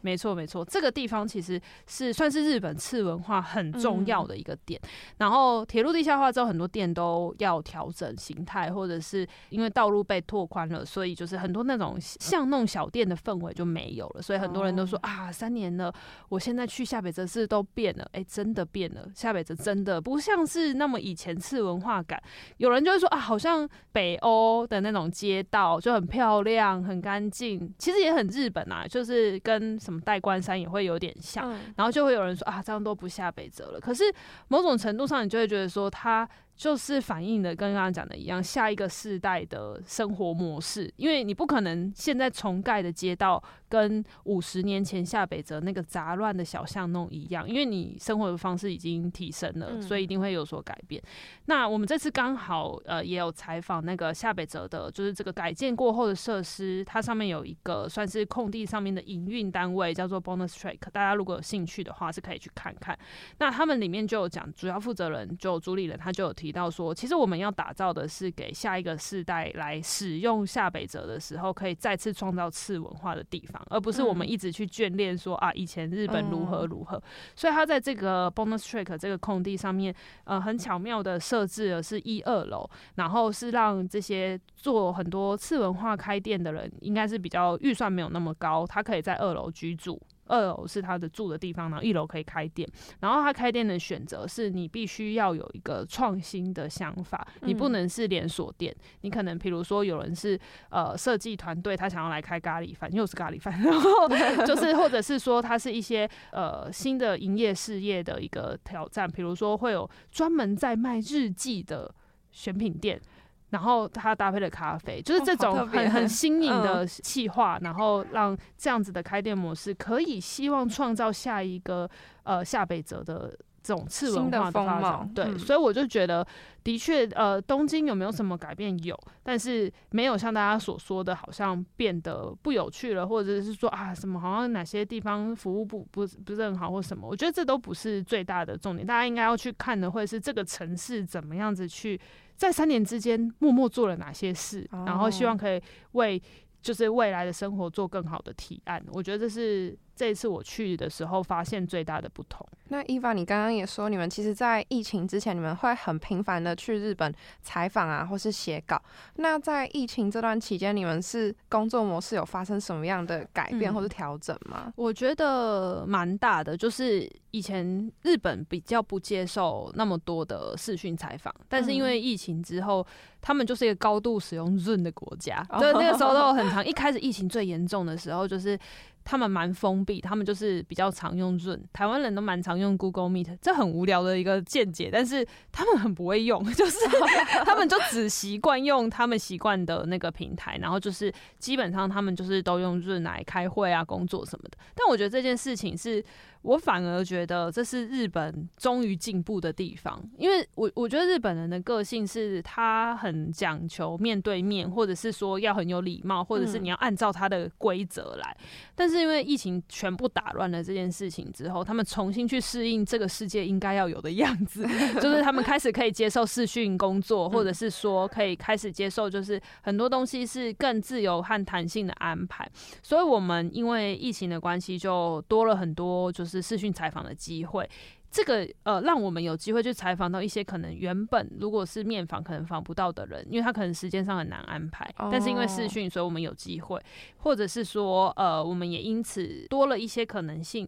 没错没错，这个地方其实是算是日本次文化很重要的一个点。然后铁路地下化之后，很多店都要调整形态，或者是因为道路被拓宽了，所以就是很多那种巷弄小店的氛围就没有了。所以很多人都说啊，三年了，我现在去下北泽市都变了，哎，真的变了，下北泽真的不像是那么以前次文化感。有人就会说啊，好像北欧的那种街道就很漂亮、很干净，其实也很日本啊，就是跟什么代官山也会有点像。然后就会有人说啊，这样都不下北泽了。可是某种程度上，你就会觉得说他就是反映的跟刚刚讲的一样，下一个世代的生活模式，因为你不可能现在重盖的街道跟五十年前下北泽那个杂乱的小巷弄一样，因为你生活的方式已经提升了，所以一定会有所改变。那我们这次刚好呃也有采访那个下北泽的，就是这个改建过后的设施，它上面有一个算是空地上面的营运单位，叫做 Bonus Track，大家如果有兴趣的话是可以去看看。那他们里面就有讲，主要负责人就主理人，他就有提。提到说，其实我们要打造的是给下一个世代来使用下北泽的时候，可以再次创造次文化的地方，而不是我们一直去眷恋说啊，以前日本如何如何。所以他在这个 bonus track 这个空地上面，呃，很巧妙的设置了是一二楼，然后是让这些做很多次文化开店的人，应该是比较预算没有那么高，他可以在二楼居住。二楼是他的住的地方，然后一楼可以开店。然后他开店的选择是你必须要有一个创新的想法，你不能是连锁店。你可能比如说有人是呃设计团队，他想要来开咖喱饭，又是咖喱饭，然后 就是或者是说他是一些呃新的营业事业的一个挑战，比如说会有专门在卖日记的选品店。然后它搭配了咖啡，就是这种很很新颖的气化，然后让这样子的开店模式可以希望创造下一个呃下北泽的这种次文化的发展。对，所以我就觉得，的确，呃，东京有没有什么改变？有，但是没有像大家所说的，好像变得不有趣了，或者是说啊，什么好像哪些地方服务不不不是很好，或什么？我觉得这都不是最大的重点。大家应该要去看的，会是这个城市怎么样子去。在三年之间，默默做了哪些事？然后希望可以为就是未来的生活做更好的提案。我觉得这是。这一次我去的时候，发现最大的不同。那伊凡，你刚刚也说，你们其实，在疫情之前，你们会很频繁的去日本采访啊，或是写稿。那在疫情这段期间，你们是工作模式有发生什么样的改变或是调整吗？我觉得蛮大的，就是以前日本比较不接受那么多的视讯采访，但是因为疫情之后，他们就是一个高度使用润的国家，对，那个时候都很长。一开始疫情最严重的时候，就是。他们蛮封闭，他们就是比较常用 Zoom，，台湾人都蛮常用 Google Meet，这很无聊的一个见解，但是他们很不会用，就是 他们就只习惯用他们习惯的那个平台，然后就是基本上他们就是都用 Zoom 来开会啊、工作什么的。但我觉得这件事情是。我反而觉得这是日本终于进步的地方，因为我我觉得日本人的个性是他很讲求面对面，或者是说要很有礼貌，或者是你要按照他的规则来。但是因为疫情全部打乱了这件事情之后，他们重新去适应这个世界应该要有的样子，就是他们开始可以接受视讯工作，或者是说可以开始接受，就是很多东西是更自由和弹性的安排。所以我们因为疫情的关系，就多了很多就是。视讯采访的机会，这个呃，让我们有机会去采访到一些可能原本如果是面访可能访不到的人，因为他可能时间上很难安排，但是因为视讯，所以我们有机会，或者是说呃，我们也因此多了一些可能性。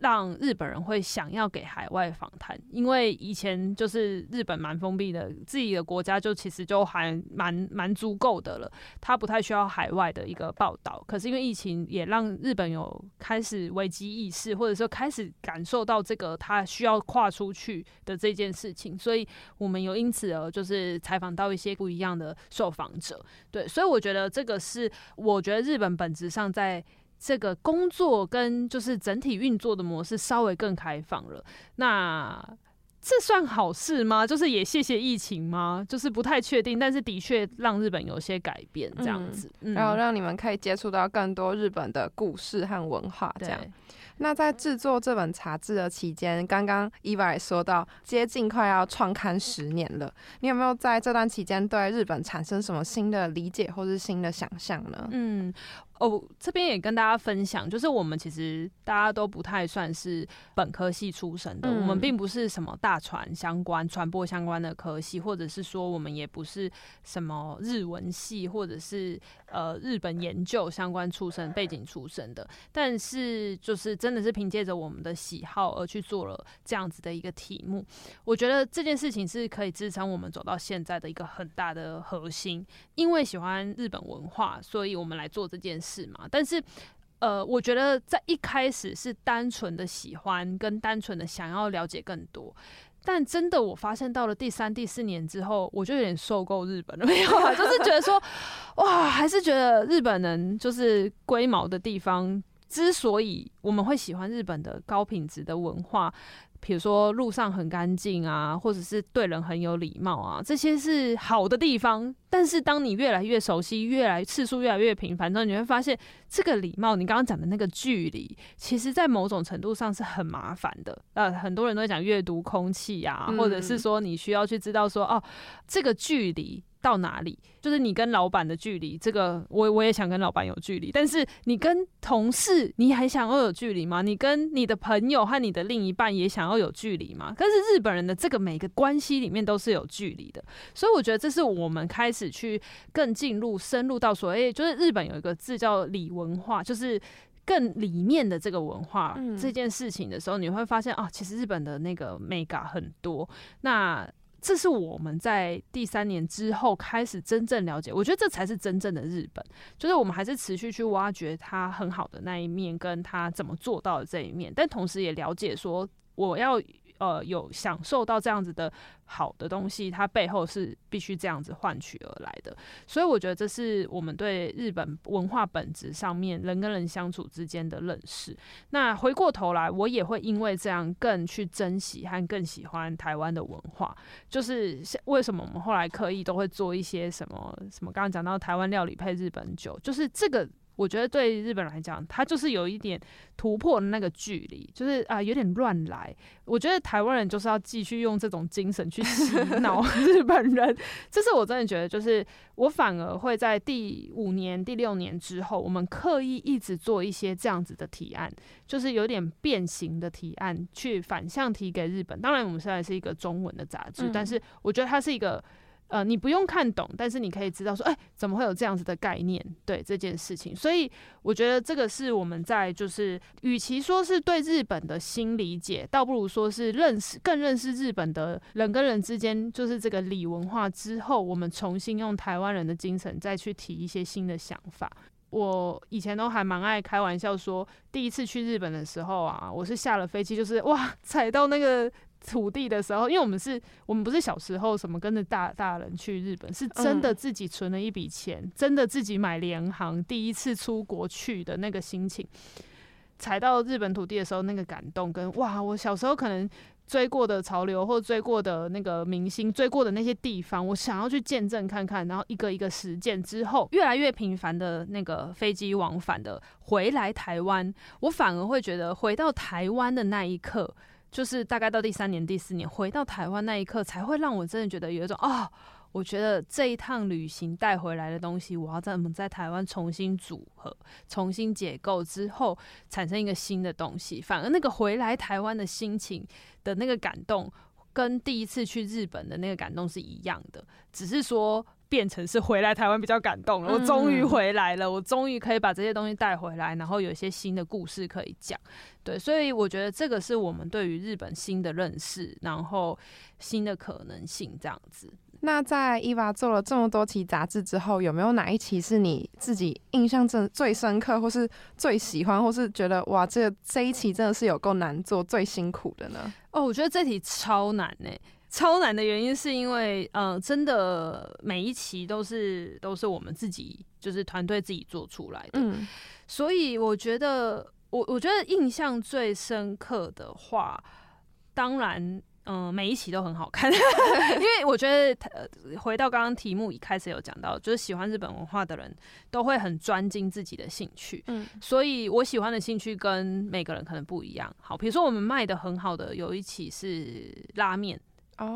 让日本人会想要给海外访谈，因为以前就是日本蛮封闭的，自己的国家就其实就还蛮蛮足够的了，他不太需要海外的一个报道。可是因为疫情，也让日本有开始危机意识，或者说开始感受到这个他需要跨出去的这件事情，所以我们有因此而就是采访到一些不一样的受访者。对，所以我觉得这个是我觉得日本本质上在。这个工作跟就是整体运作的模式稍微更开放了，那这算好事吗？就是也谢谢疫情吗？就是不太确定，但是的确让日本有些改变这样子，然后让你们可以接触到更多日本的故事和文化这样。那在制作这本杂志的期间，刚刚伊娃也说到，接近快要创刊十年了，你有没有在这段期间对日本产生什么新的理解或是新的想象呢？嗯。哦，这边也跟大家分享，就是我们其实大家都不太算是本科系出身的，我们并不是什么大传相关、传播相关的科系，或者是说我们也不是什么日文系，或者是呃日本研究相关出身背景出身的。但是就是真的是凭借着我们的喜好而去做了这样子的一个题目，我觉得这件事情是可以支撑我们走到现在的一个很大的核心。因为喜欢日本文化，所以我们来做这件事。嘛？但是，呃，我觉得在一开始是单纯的喜欢，跟单纯的想要了解更多。但真的，我发现到了第三、第四年之后，我就有点受够日本了，没有啊？就是觉得说，哇，还是觉得日本人就是龟毛的地方。之所以我们会喜欢日本的高品质的文化。比如说路上很干净啊，或者是对人很有礼貌啊，这些是好的地方。但是当你越来越熟悉，越来次数越来越频繁之后，你会发现这个礼貌，你刚刚讲的那个距离，其实在某种程度上是很麻烦的。呃，很多人都会讲阅读空气啊，或者是说你需要去知道说哦，这个距离。到哪里？就是你跟老板的距离，这个我我也想跟老板有距离。但是你跟同事，你还想要有距离吗？你跟你的朋友和你的另一半也想要有距离吗？但是日本人的这个每个关系里面都是有距离的，所以我觉得这是我们开始去更进入、深入到所谓，就是日本有一个字叫礼文化，就是。更里面的这个文化、嗯这件事情的时候，你会发现啊，其实日本的那个 mega 很多。那这是我们在第三年之后开始真正了解，我觉得这才是真正的日本，就是我们还是持续去挖掘它很好的那一面，跟它怎么做到的这一面，但同时也了解说我要。呃，有享受到这样子的好的东西，它背后是必须这样子换取而来的。所以我觉得这是我们对日本文化本质上面人跟人相处之间的认识。那回过头来，我也会因为这样更去珍惜和更喜欢台湾的文化。就是为什么我们后来刻意都会做一些什么什么，刚刚讲到台湾料理配日本酒，就是这个。我觉得对日本来讲，它就是有一点突破的那个距离，就是啊、有点乱来。我觉得台湾人就是要继续用这种精神去洗脑 日本人，这是我真的觉得，就是我反而会在第五年、第六年之后，我们刻意一直做一些这样子的提案，就是有点变形的提案，去反向提给日本。当然，我们现在是一个中文的杂志，嗯但是我觉得它是一个。呃，你不用看懂，但是你可以知道说，哎、怎么会有这样子的概念？对这件事情，所以我觉得这个是我们在就是，与其说是对日本的新理解，倒不如说是认识更认识日本的人跟人之间，就是这个礼文化之后，我们重新用台湾人的精神再去提一些新的想法。我以前都还蛮爱开玩笑说，第一次去日本的时候啊，我是下了飞机就是哇，踩到那个土地的时候，因为我们是我们不是小时候什么跟着大大人去日本，是真的嗯自己存了一笔钱，真的自己买联航，第一次出国去的那个心情。踩到日本土地的时候，那个感动跟哇，我小时候可能追过的潮流或追过的那个明星，追过的那些地方，我想要去见证看看，然后一个一个实践之后，越来越频繁的那个飞机往返的回来台湾，我反而会觉得回到台湾的那一刻，就是大概到第三年、第四年回到台湾那一刻，才会让我真的觉得有一种啊。我觉得这一趟旅行带回来的东西，我要在我们在台湾重新组合、重新解构之后，产生一个新的东西。反而那个回来台湾的心情的那个感动，跟第一次去日本的那个感动是一样的，只是说变成是回来台湾比较感动了。我终于嗯回来了，我终于可以把这些东西带回来，然后有一些新的故事可以讲。对，所以我觉得这个是我们对于日本新的认识，然后新的可能性这样子。那在伊娃做了这么多期杂志之后，有没有哪一期是你自己印象真最深刻，或是最喜欢，或是觉得哇，这这一期真的是有够难做、最辛苦的呢？哦，我觉得这题超难呢、超难的原因是因为，呃，真的每一期都是都是我们自己就是团队自己做出来的，嗯所以我觉得我我觉得印象最深刻的话，当然。嗯，每一期都很好看，因为我觉得，呃，回到刚刚题目一开始有讲到，就是喜欢日本文化的人都会很专精自己的兴趣，嗯所以我喜欢的兴趣跟每个人可能不一样。好，比如说我们卖的很好的有一期是拉面，哦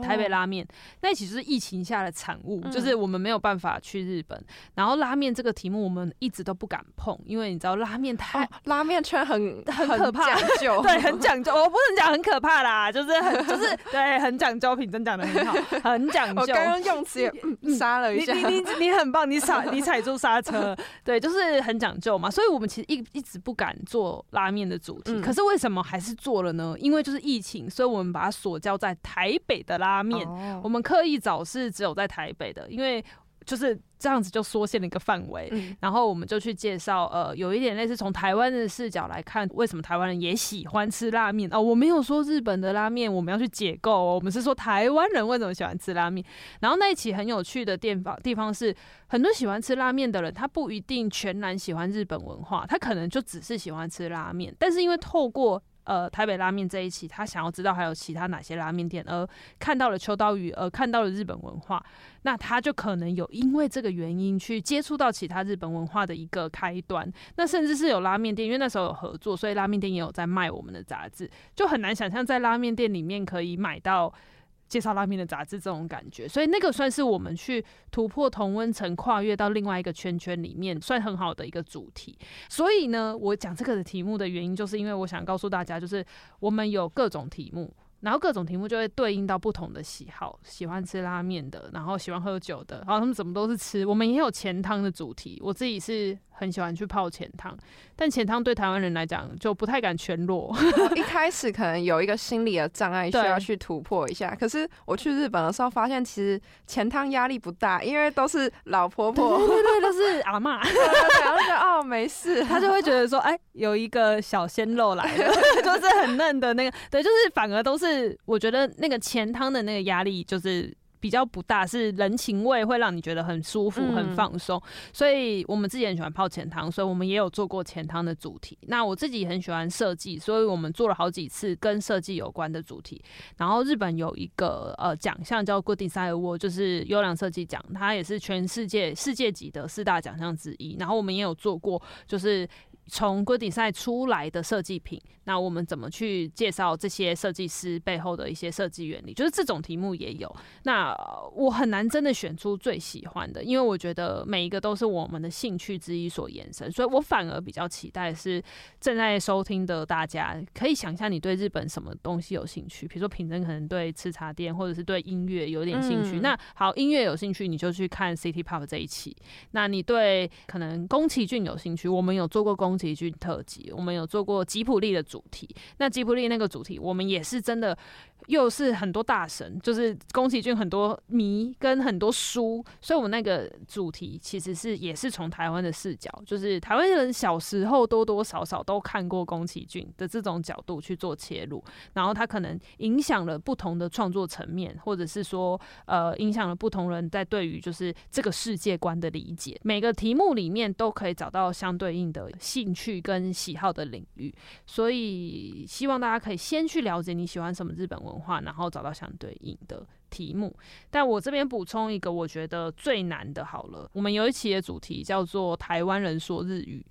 台北拉面，那一期就是疫情下的产物，嗯就是我们没有办法去日本，然后拉面这个题目我们一直都不敢碰，因为你知道拉面太、哦，拉面圈很很可怕讲 究，对，很讲究。我不能讲很可怕啦，就是很就是 对，很讲究。品真讲的很好，很讲究。我刚刚用词也嗯杀了一下，你你你你很棒，你踩你踩住刹车，对，就是很讲究嘛。所以我们其实一一直不敢做拉面的主题，嗯可是为什么还是做了呢？因为就是疫情，所以我们把它锁交在台北的拉面。哦我们刻意找是只有在台北的，因为就是这样子就缩限了一个范围。嗯然后我们就去介绍，呃，有一点类似从台湾的视角来看，为什么台湾人也喜欢吃拉面哦。我没有说日本的拉面我们要去解构哦，我们是说台湾人为什么喜欢吃拉面。然后那一期很有趣的地方地方是，很多喜欢吃拉面的人，他不一定全然喜欢日本文化，他可能就只是喜欢吃拉面，但是因为透过呃，台北拉面这一期，他想要知道还有其他哪些拉面店，而看到了秋刀鱼，而看到了日本文化，那他就可能有因为这个原因去接触到其他日本文化的一个开端。那甚至是有拉面店，因为那时候有合作，所以拉面店也有在卖我们的杂志，就很难想象在拉面店里面可以买到。介绍拉面的杂志这种感觉，所以那个算是我们去突破同温层、跨越到另外一个圈圈里面，算很好的一个主题。所以呢，我讲这个的题目的原因，就是因为我想告诉大家，就是我们有各种题目，然后各种题目就会对应到不同的喜好，喜欢吃拉面的，然后喜欢喝酒的，然后他们怎么都是吃。我们也有钱汤的主题，我自己是很喜欢去泡钱汤，但钱汤对台湾人来讲就不太敢全裸。一开始可能有一个心理的障碍需要去突破一下，可是我去日本的时候发现，其实钱汤压力不大，因为都是老婆婆，对对对，都是 阿妈，然后就哦没事，他就会觉得说，哎，有一个小鲜肉来了，就是很嫩的那个，对，就是反而都是我觉得那个钱汤的那个压力就是。比较不大，是人情味会让你觉得很舒服、很放松，所以我们自己很喜欢泡钱汤，所以我们也有做过钱汤的主题。那我自己很喜欢设计，所以我们做了好几次跟设计有关的主题。然后日本有一个呃奖项叫 Good Design Award，就是优良设计奖，它也是全世界世界级的四大奖项之一。然后我们也有做过，就是。从 Good Design 出来的设计品，那我们怎么去介绍这些设计师背后的一些设计原理？就是这种题目也有。那我很难真的选出最喜欢的，因为我觉得每一个都是我们的兴趣之一所延伸，所以我反而比较期待是正在收听的大家可以想象你对日本什么东西有兴趣，比如说品珍可能对吃茶店或者是对音乐有点兴趣。那好，音乐有兴趣你就去看 City Pop 这一期。那你对可能宫崎骏有兴趣，我们有做过宫。宫崎骏特辑，我们有做过吉普力的主题。那吉普力那个主题，我们也是真的。又是很多大神，就是宫崎骏很多迷跟很多书，所以我们那个主题其实是也是从台湾的视角，就是台湾人小时候多多少少都看过宫崎骏的这种角度去做切入，然后他可能影响了不同的创作层面，或者是说呃影响了不同人在对于就是这个世界观的理解。每个题目里面都可以找到相对应的兴趣跟喜好的领域，所以希望大家可以先去了解你喜欢什么日本文。化，然后找到相对应的题目。但我这边补充一个，我觉得最难的，好了，我们有一期的主题叫做“台湾人说日语”，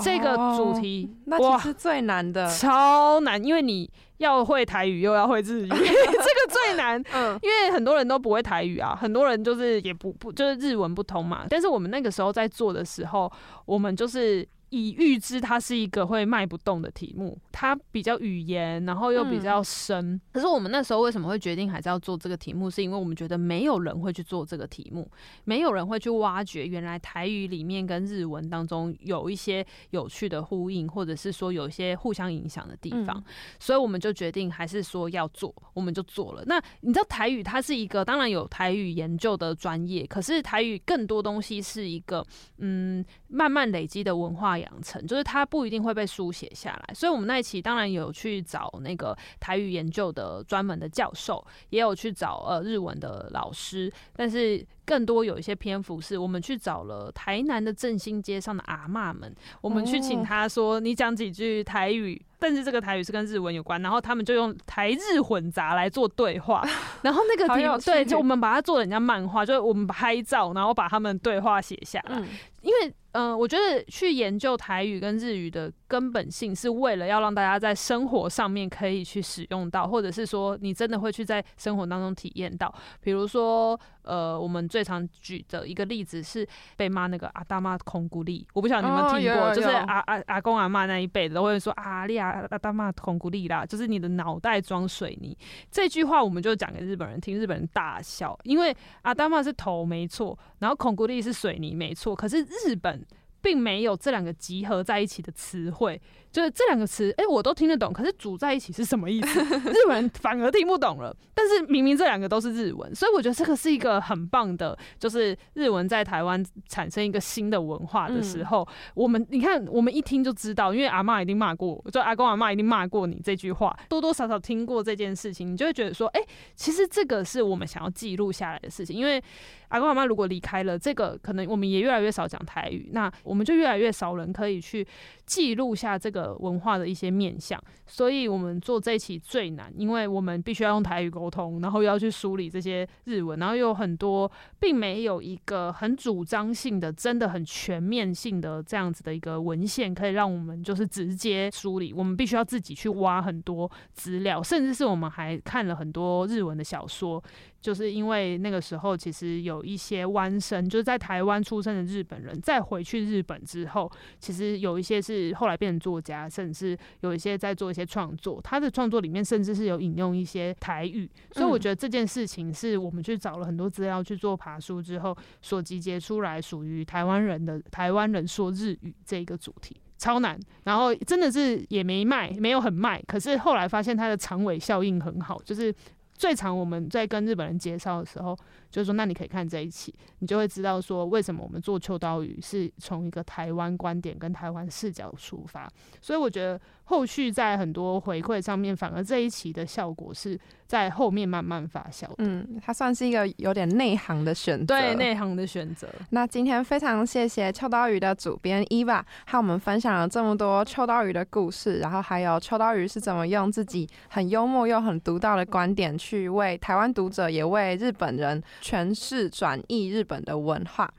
这个主题那其实最难的，超难，因为你要会台语又要会日语，这个最难。嗯，因为很多人都不会台语啊，很多人就是也不不就是日文不通嘛。但是我们那个时候在做的时候，我们就是。已预知它是一个会卖不动的题目，它比较语言，然后又比较深。可是我们那时候为什么会决定还是要做这个题目？是因为我们觉得没有人会去做这个题目，没有人会去挖掘原来台语里面跟日文当中有一些有趣的呼应，或者是说有一些互相影响的地方。所以我们就决定还是说要做，我们就做了。那你知道台语它是一个，当然有台语研究的专业，可是台语更多东西是一个嗯慢慢累积的文化。两层就是它不一定会被书写下来，所以我们那一期当然有去找那个台语研究的专门的教授，也有去找呃日文的老师，但是更多有一些篇幅是我们去找了台南的振兴街上的阿嬷们，我们去请他说你讲几句台语，但是这个台语是跟日文有关，然后他们就用台日混杂来做对话，然后那个题对，就我们把它做人家漫画，就是我们拍照，然后把他们对话写下来，因为。嗯，我觉得去研究台语跟日语的根本性，是为了要让大家在生活上面可以去使用到，或者是说你真的会去在生活当中体验到。比如说，呃，我们最常举的一个例子是被骂那个阿大妈空谷力，我不晓得你们听过，就是阿阿阿公阿妈那一辈的都会说阿利阿阿大妈空谷力啦，就是你的脑袋装水泥。这句话我们就讲给日本人听，日本人大笑，因为阿大妈是头没错，然后空谷力是水泥没错，可是日本。并没有这两个集合在一起的词汇。就是这两个词，哎，我都听得懂，可是组在一起是什么意思？日本人反而听不懂了。但是明明这两个都是日文，所以我觉得这个是一个很棒的，就是日文在台湾产生一个新的文化的时候，我们你看，我们一听就知道，因为阿妈一定骂过，就阿公阿妈一定骂过你这句话，多多少少听过这件事情，你就会觉得说，哎，其实这个是我们想要记录下来的事情。因为阿公阿妈如果离开了，这个可能我们也越来越少讲台语，那我们就越来越少人可以去记录下这个。呃文化的一些面向，所以我们做这一期最难，因为我们必须要用台语沟通，然后又要去梳理这些日文，然后又有很多，并没有一个很主张性的、真的很全面性的这样子的一个文献，可以让我们就是直接梳理。我们必须要自己去挖很多资料，甚至是我们还看了很多日文的小说。就是因为那个时候，其实有一些弯生，就是在台湾出生的日本人，再回去日本之后，其实有一些是后来变成作家。家，甚至有一些在做一些创作。他的创作里面甚至是有引用一些台语，所以我觉得这件事情是我们去找了很多资料去做爬书之后所集结出来，属于台湾人的台湾人说日语这一个主题。超难，然后真的是也没卖，没有很卖。可是后来发现它的长尾效应很好，就是最长我们在跟日本人介绍的时候，就是说那你可以看这一期，你就会知道说为什么我们做秋刀鱼是从一个台湾观点跟台湾视角出发。所以我觉得后续在很多回馈上面，反而这一期的效果是。在后面慢慢发酵。嗯，它算是一个有点内行的选择。对，内行的选择。那今天非常谢谢秋刀鱼的主编伊娃，和我们分享了这么多秋刀鱼的故事，然后还有秋刀鱼是怎么用自己很幽默又很独到的观点，去为台湾读者也为日本人诠释转译日本的文化。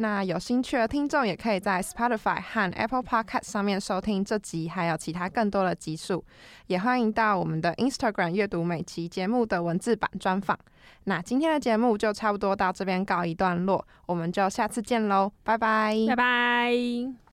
那有兴趣的听众也可以在 Spotify 和 Apple Podcast 上面收听这集，还有其他更多的集数。也欢迎到我们的 Instagram 阅读每期节目的文字版专访。那今天的节目就差不多到这边告一段落，我们就下次见喽，拜拜，拜拜。